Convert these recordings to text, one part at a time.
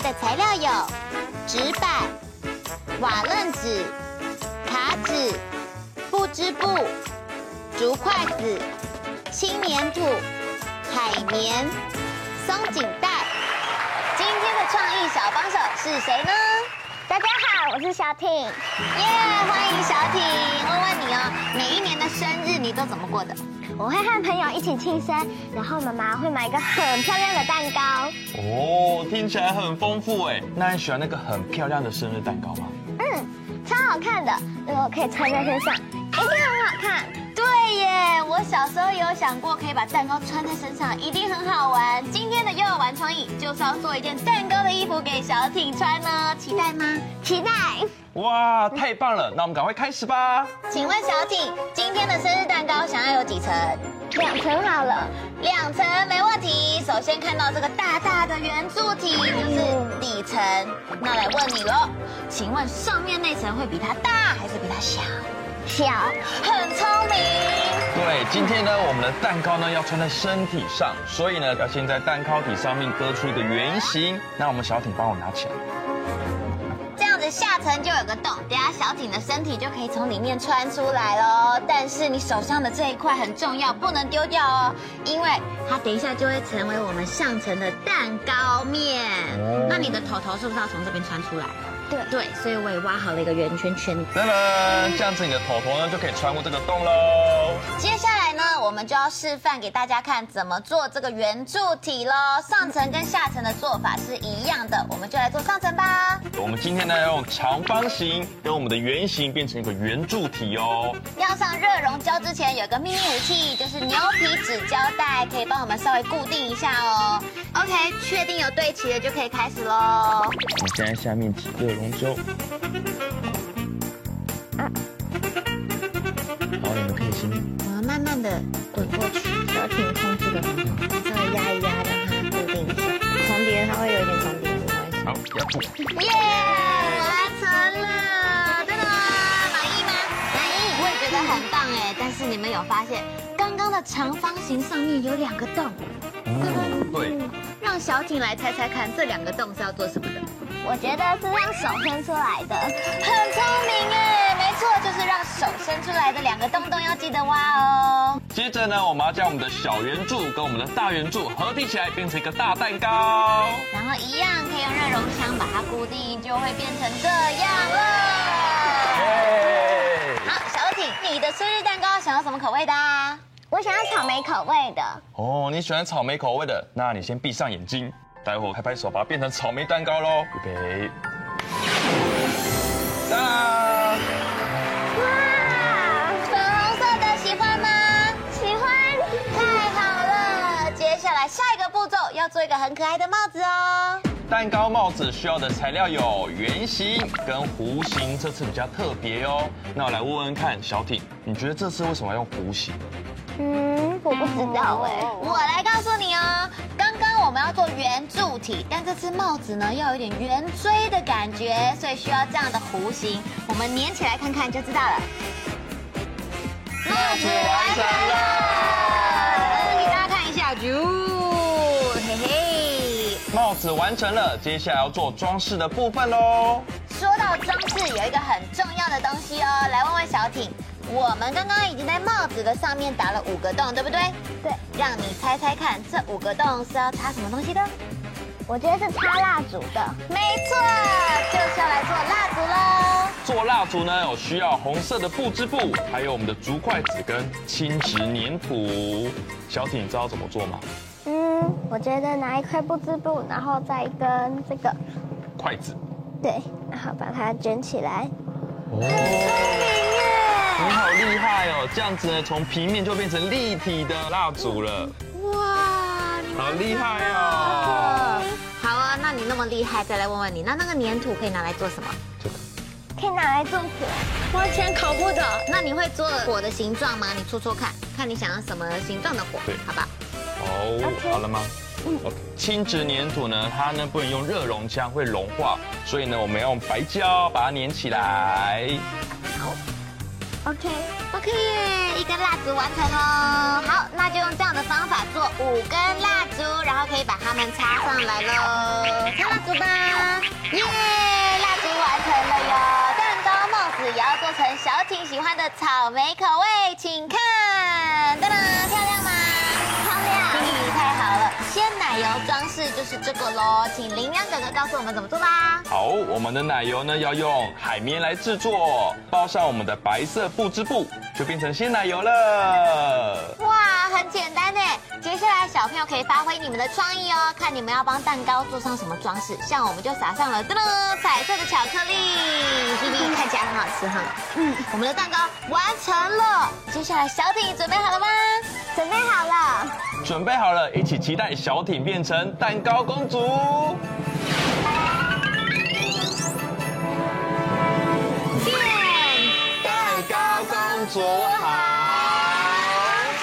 的材料有纸板、瓦楞纸、卡纸、布织布、竹筷子、轻粘土、海绵、松紧带。今天的创意小帮手是谁呢？大家好，我是小挺。耶，yeah, 欢迎小挺。问问你哦，每一年的生日你都怎么过的？我会和朋友一起庆生，然后妈妈会买一个很漂亮的蛋糕。哦，听起来很丰富哎。那你喜欢那个很漂亮的生日蛋糕吗？嗯，超好看的，因为我可以穿在身上。对，我小时候也有想过可以把蛋糕穿在身上，一定很好玩。今天的幼儿玩创意就是要做一件蛋糕的衣服给小挺穿呢，期待吗？期待！哇，太棒了！那我们赶快开始吧。请问小挺，今天的生日蛋糕想要有几层？两层好了。两层没问题。首先看到这个大大的圆柱体就是底层，那来问你喽，请问上面那层会比它大还是比它小？小，很聪明。对，今天呢，我们的蛋糕呢要穿在身体上，所以呢要先在蛋糕体上面割出一个圆形。那我们小挺帮我拿起来，这样子下层就有个洞，等下小挺的身体就可以从里面穿出来喽。但是你手上的这一块很重要，不能丢掉哦，因为它等一下就会成为我们上层的蛋糕面。哦，那你的头头是不是要从这边穿出来？对对，所以我也挖好了一个圆圈圈。噔噔，这样子你的头头呢就可以穿过这个洞喽。接下来呢，我们就要示范给大家看怎么做这个圆柱体喽。上层跟下层的做法是一样的，我们就来做上层吧。我们今天呢要用长方形跟我们的圆形变成一个圆柱体哦。要上热熔胶之前，有个秘密武器，就是牛皮纸胶带，可以帮我们稍微固定一下哦。OK，确定有对齐了就可以开始喽。我现在下面挤热熔胶。啊。好，你们可以先。我要慢慢的滚过去，小艇控制的很好，稍微压一压，让它固定一下。重叠它会有一点重叠，没关系。好，压住。耶完成了，真的吗？满意吗？满意。我也觉得很棒哎，但是你们有发现，刚刚的长方形上面有两个洞。嗯，对。让小艇来猜猜看，这两个洞是要做什么的？我觉得是让手伸出来的，很聪明哎，没错，就是让手伸出来的两个洞洞要记得挖哦。接着呢，我们要将我们的小圆柱跟我们的大圆柱合体起来，变成一个大蛋糕。然后一样可以用热熔枪把它固定，就会变成这样了。耶！好，小挺，你的生日蛋糕想要什么口味的啊？我想要草莓口味的。哦，你喜欢草莓口味的，那你先闭上眼睛。待会我拍拍手，把它变成草莓蛋糕喽！预备，哒！哇，粉红色的喜欢吗？喜欢，太好了！接下来下一个步骤要做一个很可爱的帽子哦。蛋糕帽子需要的材料有圆形跟弧形，这次比较特别哦。那我来问问看，小挺，你觉得这次为什么要用弧形？嗯，我不知道哎，我来告诉你哦。我们要做圆柱体，但这次帽子呢要有点圆锥的感觉，所以需要这样的弧形。我们粘起来看看就知道了。帽子完成了，给大家看一下，啾，嘿嘿，帽子完成了，接下来要做装饰的部分喽。说到装饰，有一个很重要的东西哦，来问问小挺。我们刚刚已经在帽子的上面打了五个洞，对不对？对。让你猜猜看，这五个洞是要插什么东西的？我觉得是插蜡烛的。没错，就是要来做蜡烛喽。做蜡烛呢，有需要红色的布织布，还有我们的竹筷子跟轻质粘土。小挺，你知道怎么做吗？嗯，我觉得拿一块布织布，然后再一根这个筷子。对，然后把它卷起来。哦。好厉害哦！这样子呢，从平面就变成立体的蜡烛了。哇，你好厉害哦！好啊，那你那么厉害，再来问问你，那那个粘土可以拿来做什么？这个可以拿来做火。完全考不倒。那你会做火的形状吗？你戳戳看，看你想要什么形状的火？对，好吧。好，好了吗？轻质粘土呢，它呢不能用热熔枪，会融化，所以呢，我们要用白胶把它粘起来。，OK，OK 耶，一根蜡烛完成喽。好，那就用这样的方法做五根蜡烛，然后可以把它们插上来喽。插蜡烛吧，耶，蜡烛完成了哟。蛋糕帽子也要做成小景喜欢的草莓口味，请看，噔噔，奶油装饰就是这个喽，请林亮哥哥告诉我们怎么做吧。好，我们的奶油呢要用海绵来制作，包上我们的白色布织布，就变成鲜奶油了。哇，很简单呢。接下来小朋友可以发挥你们的创意哦，看你们要帮蛋糕做上什么装饰。像我们就撒上了噔噔彩色的巧克力，嘿嘿，看起来很好吃哈。嗯，我们的蛋糕完成了。接下来小艇准备好了吗？准备好了。准备好了，一起期待。小艇变成蛋糕公主，变蛋糕公主好。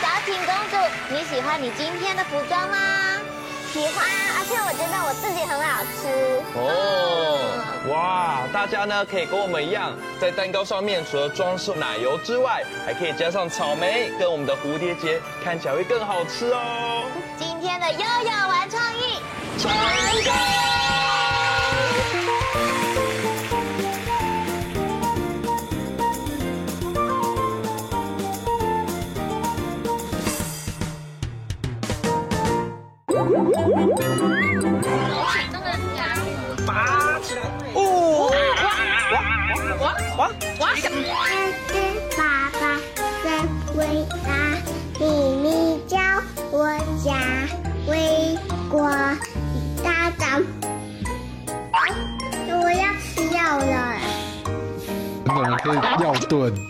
小挺公主，你喜欢你今天的服装吗？喜欢，而且我觉得我自己很好吃。哦，哇，大家呢可以跟我们一样，在蛋糕上面除了装饰奶油之外，还可以加上草莓跟我们的蝴蝶结，看起来会更好吃哦。今天的悠悠玩创意成功！拔起来！哦！哇哇哇哇哇！爸爸真伟大，秘密叫我家为国打仗。我要吃药了。怎么可以药炖？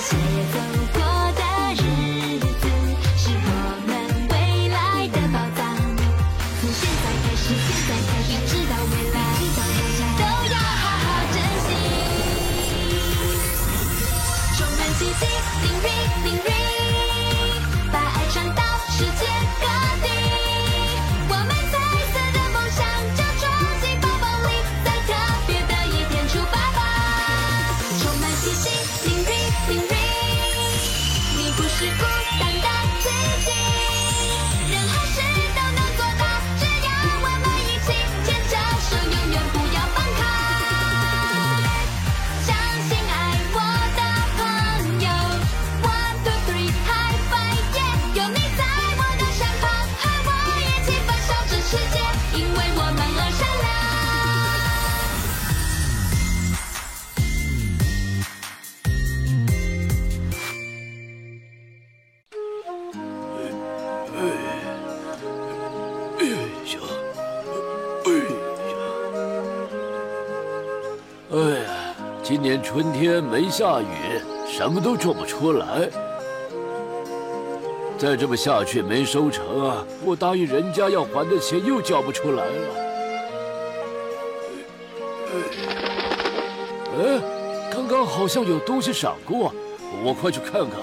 今没下雨，什么都种不出来。再这么下去没收成啊！我答应人家要还的钱又交不出来了。哎，刚刚好像有东西闪过，我快去看看。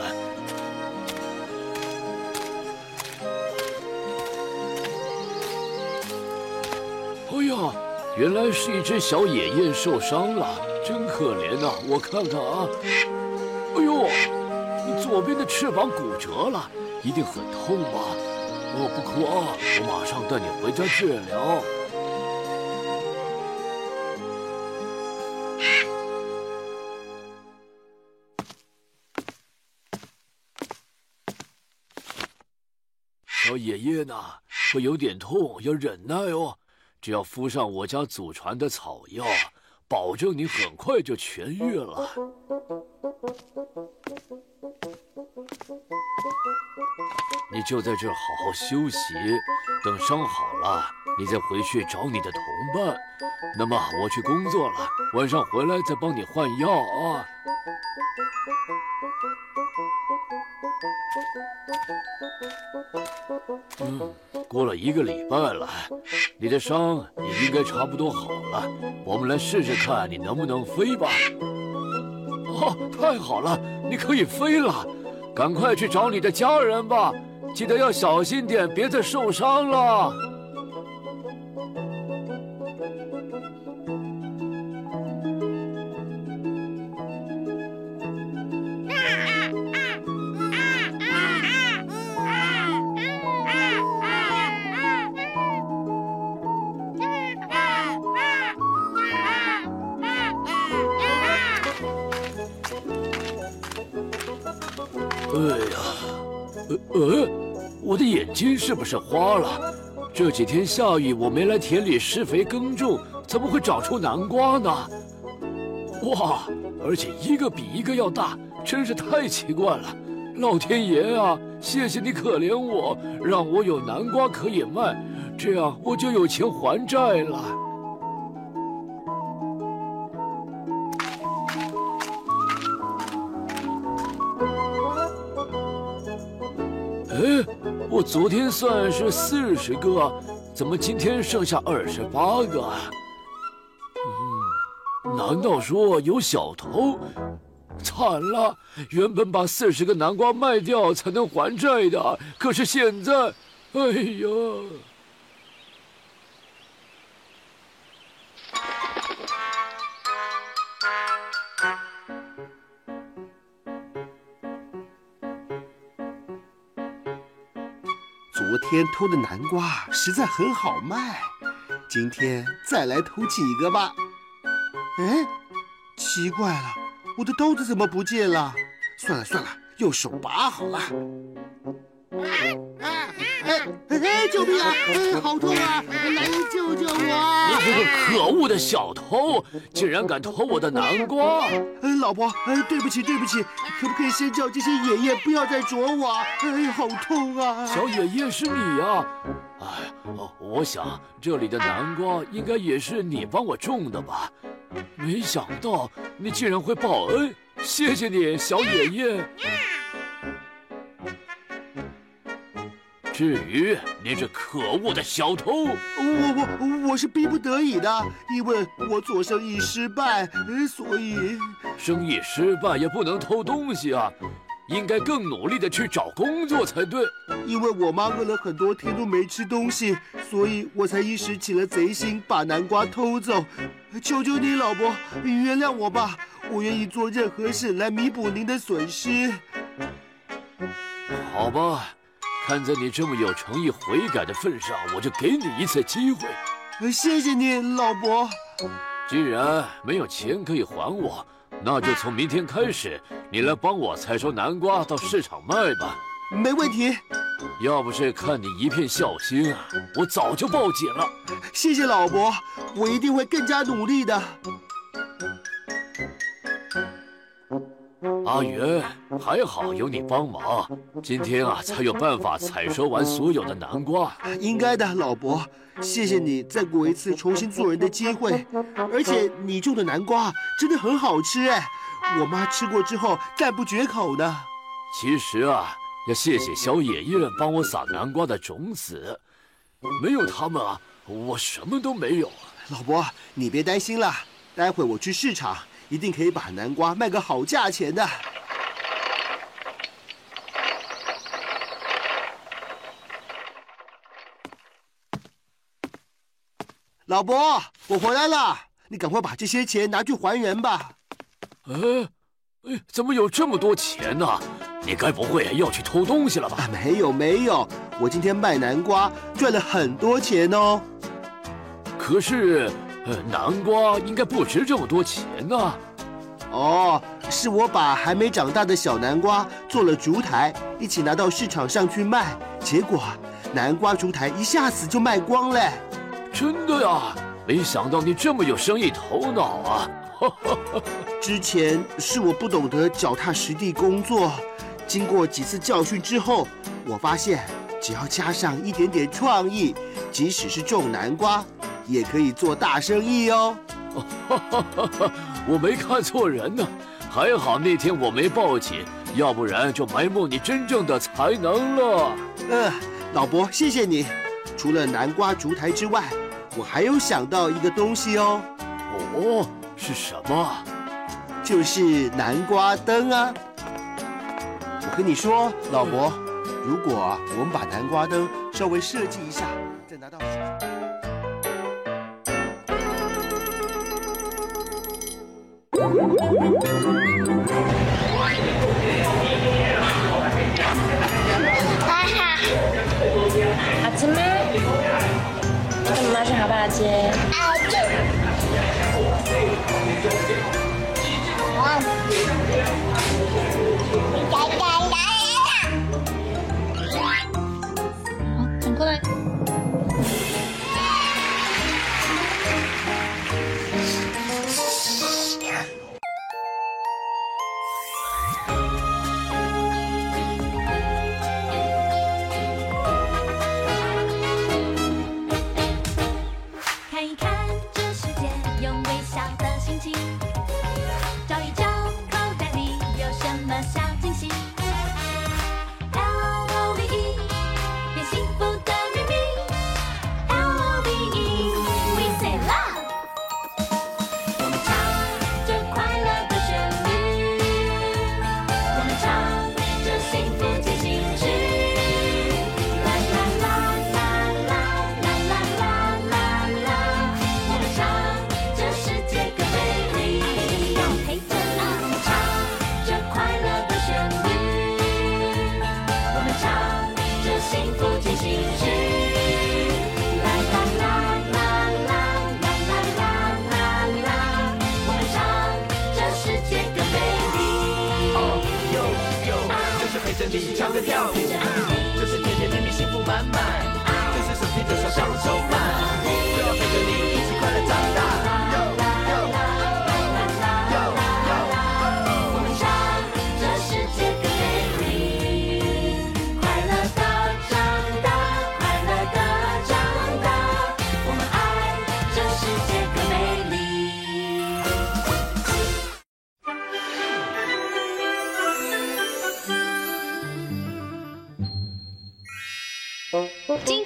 哎呀，原来是一只小野雁受伤了。真可怜呐！我看看啊，哎呦，你左边的翅膀骨折了，一定很痛吧？我，不哭啊，我马上带你回家治疗。小野雁呐，会有点痛，要忍耐哦。只要敷上我家祖传的草药。保证你很快就痊愈了。你就在这儿好好休息，等伤好了，你再回去找你的同伴。那么我去工作了，晚上回来再帮你换药啊。嗯，过了一个礼拜了，你的伤也应该差不多好了。我们来试试看你能不能飞吧。哦，太好了，你可以飞了，赶快去找你的家人吧，记得要小心点，别再受伤了。金是不是花了？这几天下雨，我没来田里施肥耕种，怎么会长出南瓜呢？哇，而且一个比一个要大，真是太奇怪了！老天爷啊，谢谢你可怜我，让我有南瓜可以卖，这样我就有钱还债了。我昨天算是四十个，怎么今天剩下二十八个？难道说有小偷？惨了，原本把四十个南瓜卖掉才能还债的，可是现在，哎呀！天偷的南瓜实在很好卖，今天再来偷几个吧。哎，奇怪了，我的刀子怎么不见了？算了算了，用手拔好了。救命啊！哎，好痛啊！来人救救我！可恶的小偷，竟然敢偷我的南瓜！哎，老婆，哎，对不起，对不起，可不可以先叫这些爷爷不要再啄我？哎，好痛啊！小爷爷是你呀？哎，我想这里的南瓜应该也是你帮我种的吧？没想到你竟然会报恩，谢谢你，小爷爷。至于你这可恶的小偷，我我我是逼不得已的，因为我做生意失败，所以生意失败也不能偷东西啊，应该更努力的去找工作才对。因为我妈饿了很多天都没吃东西，所以我才一时起了贼心，把南瓜偷走。求求你，老婆，原谅我吧，我愿意做任何事来弥补您的损失。好吧。看在你这么有诚意悔改的份上，我就给你一次机会。谢谢你，老伯。既然没有钱可以还我，那就从明天开始，你来帮我采收南瓜到市场卖吧。没问题。要不是看你一片孝心啊，我早就报警了。谢谢老伯，我一定会更加努力的。阿元，还好有你帮忙，今天啊才有办法采收完所有的南瓜。应该的，老伯，谢谢你再给我一次重新做人的机会。而且你种的南瓜真的很好吃哎，我妈吃过之后赞不绝口呢。其实啊，要谢谢小爷爷帮我撒南瓜的种子，没有他们啊，我什么都没有。老伯，你别担心了，待会我去市场。一定可以把南瓜卖个好价钱的。老伯，我回来了，你赶快把这些钱拿去还原吧。哎，哎，怎么有这么多钱呢？你该不会要去偷东西了吧？啊，没有没有，我今天卖南瓜赚了很多钱哦。可是。呃，南瓜应该不值这么多钱呢。哦，是我把还没长大的小南瓜做了烛台，一起拿到市场上去卖，结果南瓜烛台一下子就卖光了。真的呀？没想到你这么有生意头脑啊！之前是我不懂得脚踏实地工作，经过几次教训之后，我发现只要加上一点点创意，即使是种南瓜。也可以做大生意哦。我没看错人呢，还好那天我没报警，要不然就埋没你真正的才能了。呃，老伯，谢谢你。除了南瓜烛台之外，我还有想到一个东西哦。哦，是什么？就是南瓜灯啊。我跟你说，老伯，如果我们把南瓜灯稍微设计一下，再拿到。好吃吗？看妈妈是好不好吃。2019. 一起唱歌跳舞就是甜甜蜜蜜幸福满满就是手牵着手笑容充满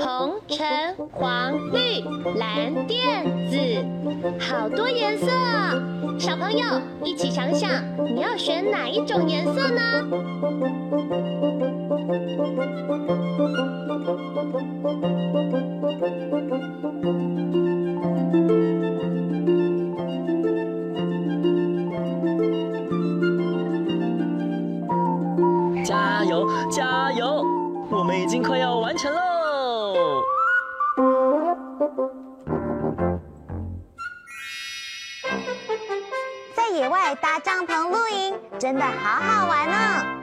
红、橙、黄、绿、蓝、靛、紫，好多颜色！小朋友一起想想，你要选哪一种颜色呢？加油，加油！我们已经快要完成喽。在野外搭帐篷露营，真的好好玩呢。